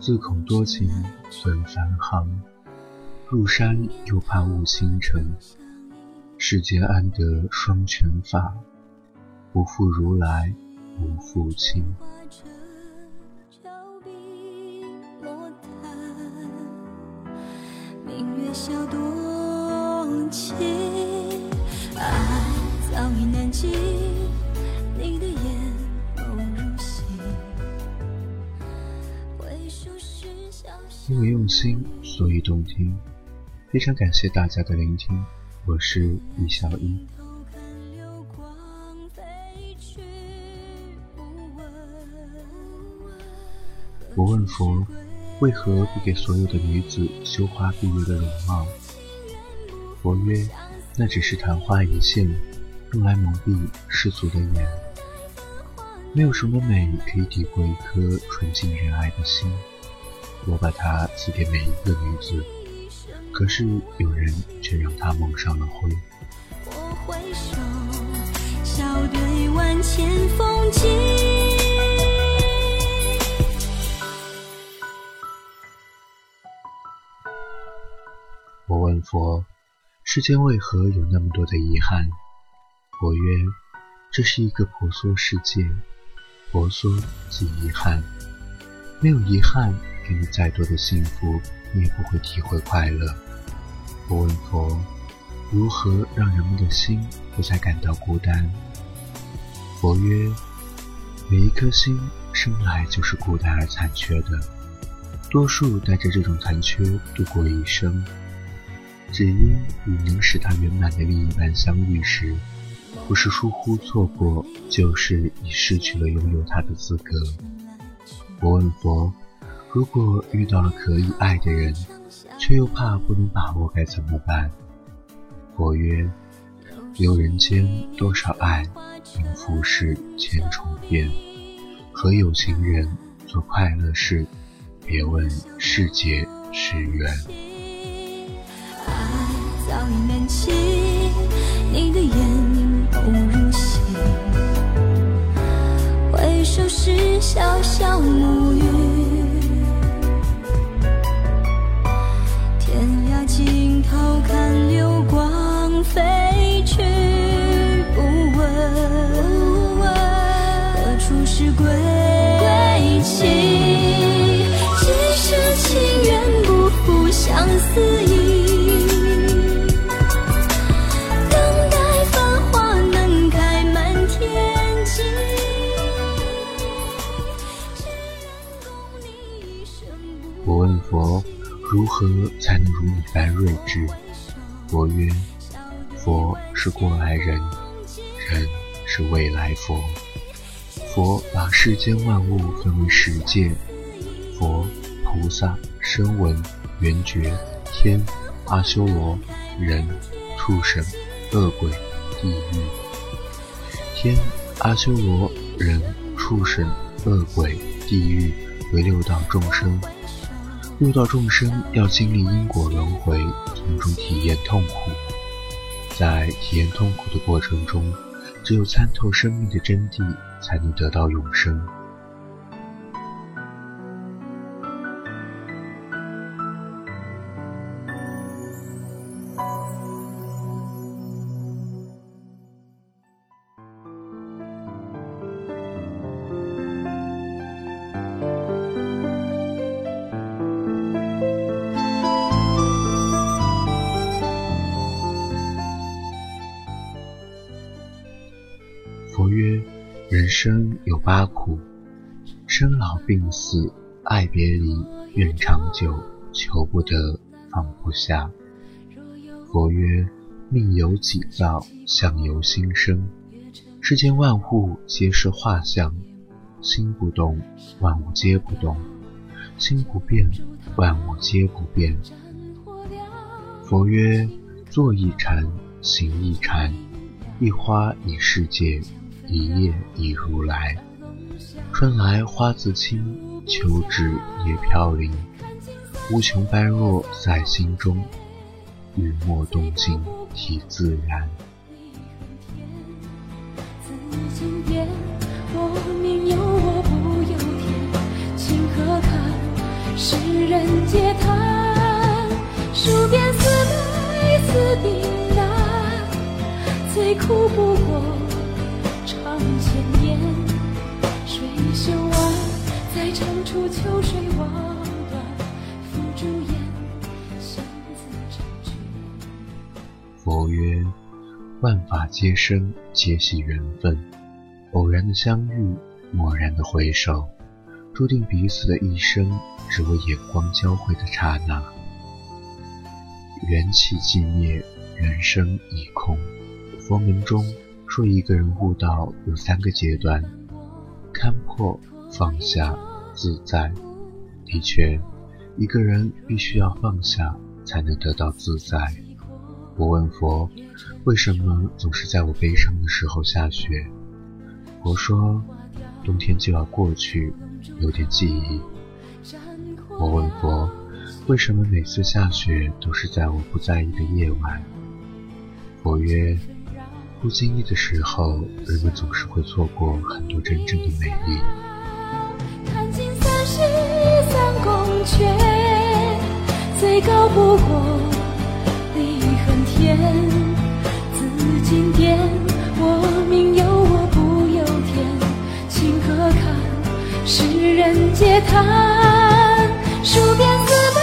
自恐多情损繁行，入山又怕误倾城。世间安得双全法？不负如来不负卿。明月笑多情，爱早已难尽。因为用心，所以动听。非常感谢大家的聆听，我是李小一。我问佛，为何不给所有的女子羞花闭月的容貌？佛曰：那只是昙花一现，用来蒙蔽世俗的眼。没有什么美可以抵过一颗纯净仁爱的心。我把它寄给每一个女子，可是有人却让它蒙上了灰。我挥手，笑对万千风景。我问佛：世间为何有那么多的遗憾？佛曰：这是一个婆娑世界，婆娑即遗憾。没有遗憾，给你再多的幸福，你也不会体会快乐。我问佛：如何让人们的心不再感到孤单？佛曰：每一颗心生来就是孤单而残缺的，多数带着这种残缺度过一生。只因与能使他圆满的另一半相遇时，不是疏忽错过，就是已失去了拥有他的资格。我问佛：如果遇到了可以爱的人，却又怕不能把握，该怎么办？佛曰：游人间多少爱，因浮世千重变。和有情人做快乐事，别问世界是缘。爱早已难弃，你的眼眸如洗。回首时，潇潇暮雨。看流光飞去。不问何处是归期，几世情缘不负相思意。如何才能如你般睿智？佛曰：佛是过来人，人是未来佛。佛把世间万物分为十界：佛、菩萨、声闻、缘觉、天、阿修罗、人、畜生、恶鬼、地狱。天、阿修罗、人、畜生、恶鬼、地狱为六道众生。六道众生要经历因果轮回，从中体验痛苦。在体验痛苦的过程中，只有参透生命的真谛，才能得到永生。生有八苦：生老病死、爱别离、怨长久、求不得、放不下。佛曰：命由己造，相由心生。世间万物皆是画像，心不动，万物皆不动；心不变，万物皆不变。佛曰：坐一禅，行一禅，一花一世界。一叶一如来，春来花自青，秋至叶飘零。无穷般若在心中，雨墨动静体自然。自，我命由我不由天。情何堪，世人皆叹，书变似白似冰蓝，最苦不过。再长出秋水望断，付诸烟，心自成全。佛曰：万法皆生，皆系缘分。偶然的相遇，蓦然的回首，注定彼此的一生，只为眼光交汇的刹那。缘起即灭，缘生亦空。佛门中说，一个人悟道有三个阶段：看破、放下、自在。的确，一个人必须要放下，才能得到自在。我问佛，为什么总是在我悲伤的时候下雪？佛说：“冬天就要过去，有点记忆。”我问佛：“为什么每次下雪都是在我不在意的夜晚？”佛曰：“不经意的时候，人们总是会错过很多真正的美丽。”最高不过离恨天。紫金殿，我命由我不由天，情何堪。世人皆叹，数遍四百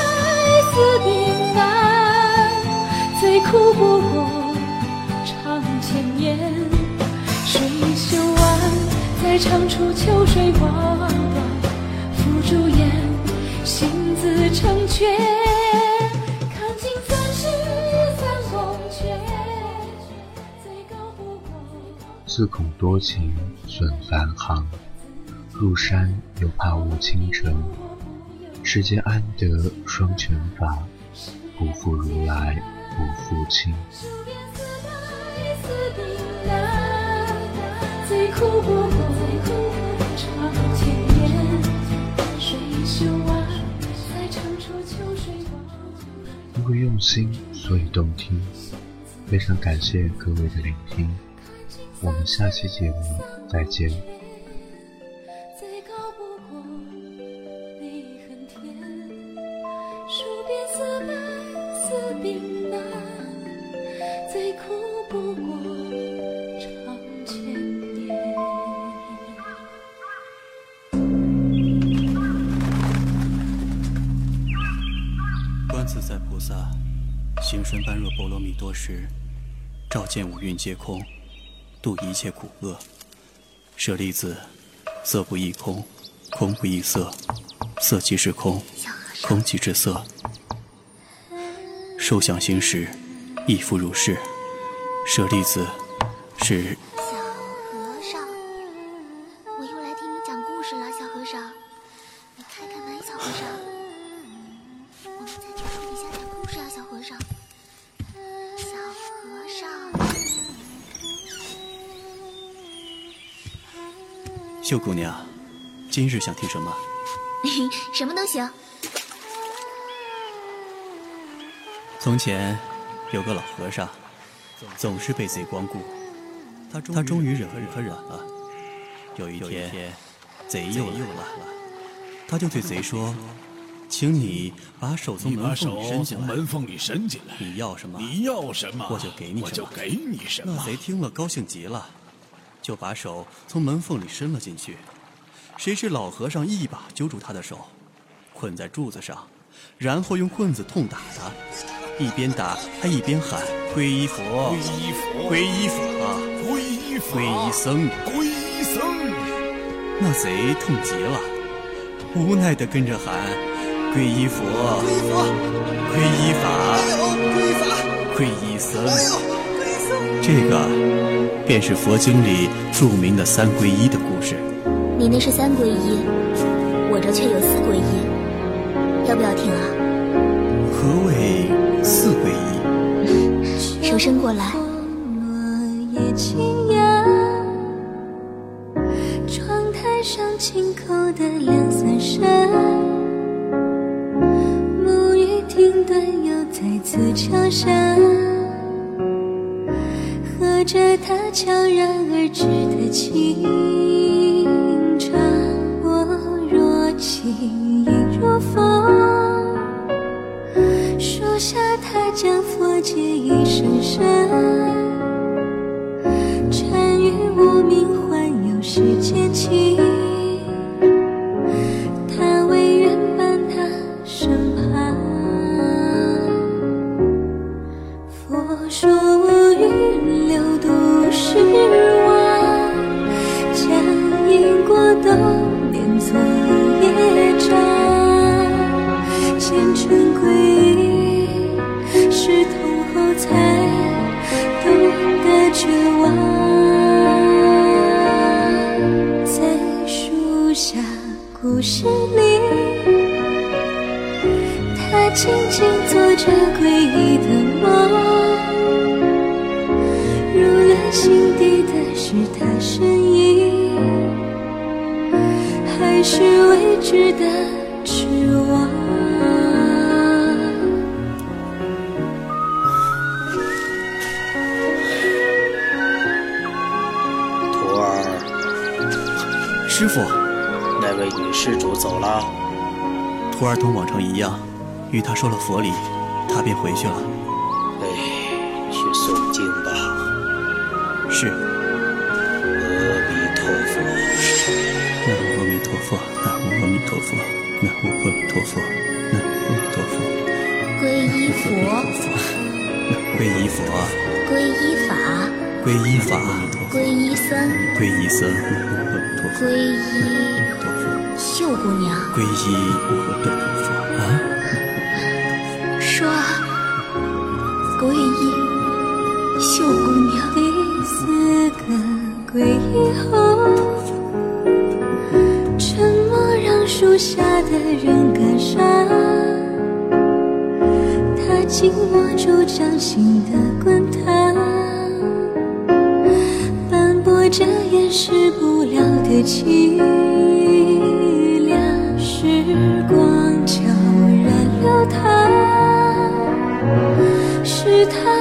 思并难，最苦不过长千年。水袖弯，再唱出秋水望断，付诸烟，自恐多情损繁行。入山又怕误清晨，世间安得双全法？不负如来不负卿。因为用心，所以动听。非常感谢各位的聆听，我们下期节目再见。观自在菩萨行深般若波罗蜜多时，照见五蕴皆空，度一切苦厄。舍利子，色不异空，空不异色，色即是空，空即是色。受想行识，亦复如是。舍利子，是。秀姑娘，今日想听什么？什么都行。从前有个老和尚，总是被贼光顾。他他终于忍无可忍了。有一天，贼又来了，他就对贼说：“请你把手从门缝里伸进来。你要什么？你要什么？我就给你什么。我就给你什么。”那贼听了，高兴极了。就把手从门缝里伸了进去，谁知老和尚一把揪住他的手，捆在柱子上，然后用棍子痛打他，一边打他一边喊：“皈依佛，皈依佛，皈依法，皈依法，皈依僧，皈依僧。”那贼痛极了，无奈的跟着喊：“皈依佛，皈依法，皈依僧。”这个。便是佛经里著名的三皈依的故事。你那是三皈依，我这却有四皈依，要不要听啊？何谓四皈依？手伸过来。窗台上轻扣的两三声，沐浴停顿又再次敲声。着他悄然而至的清唱，我若轻亦若风，树下他将佛偈一声声，未知的痴妄？徒儿，师傅，那位女施主走了。徒儿同往常一样，与她说了佛礼，她便回去了。哎，去诵经吧。是。南无阿弥陀佛，南无阿弥陀佛，南无阿弥陀佛，南无阿弥陀佛，皈依佛，皈依佛，皈依法，皈依法，皈依僧，皈依僧，南无阿弥陀佛，皈依，秀姑娘。皈依阿弥陀佛。啊！说，皈依秀姑娘。归以后，沉默让树下的人感伤。他紧握住掌心的滚烫，斑驳着掩饰不了的凄凉。时光悄然流淌，是他。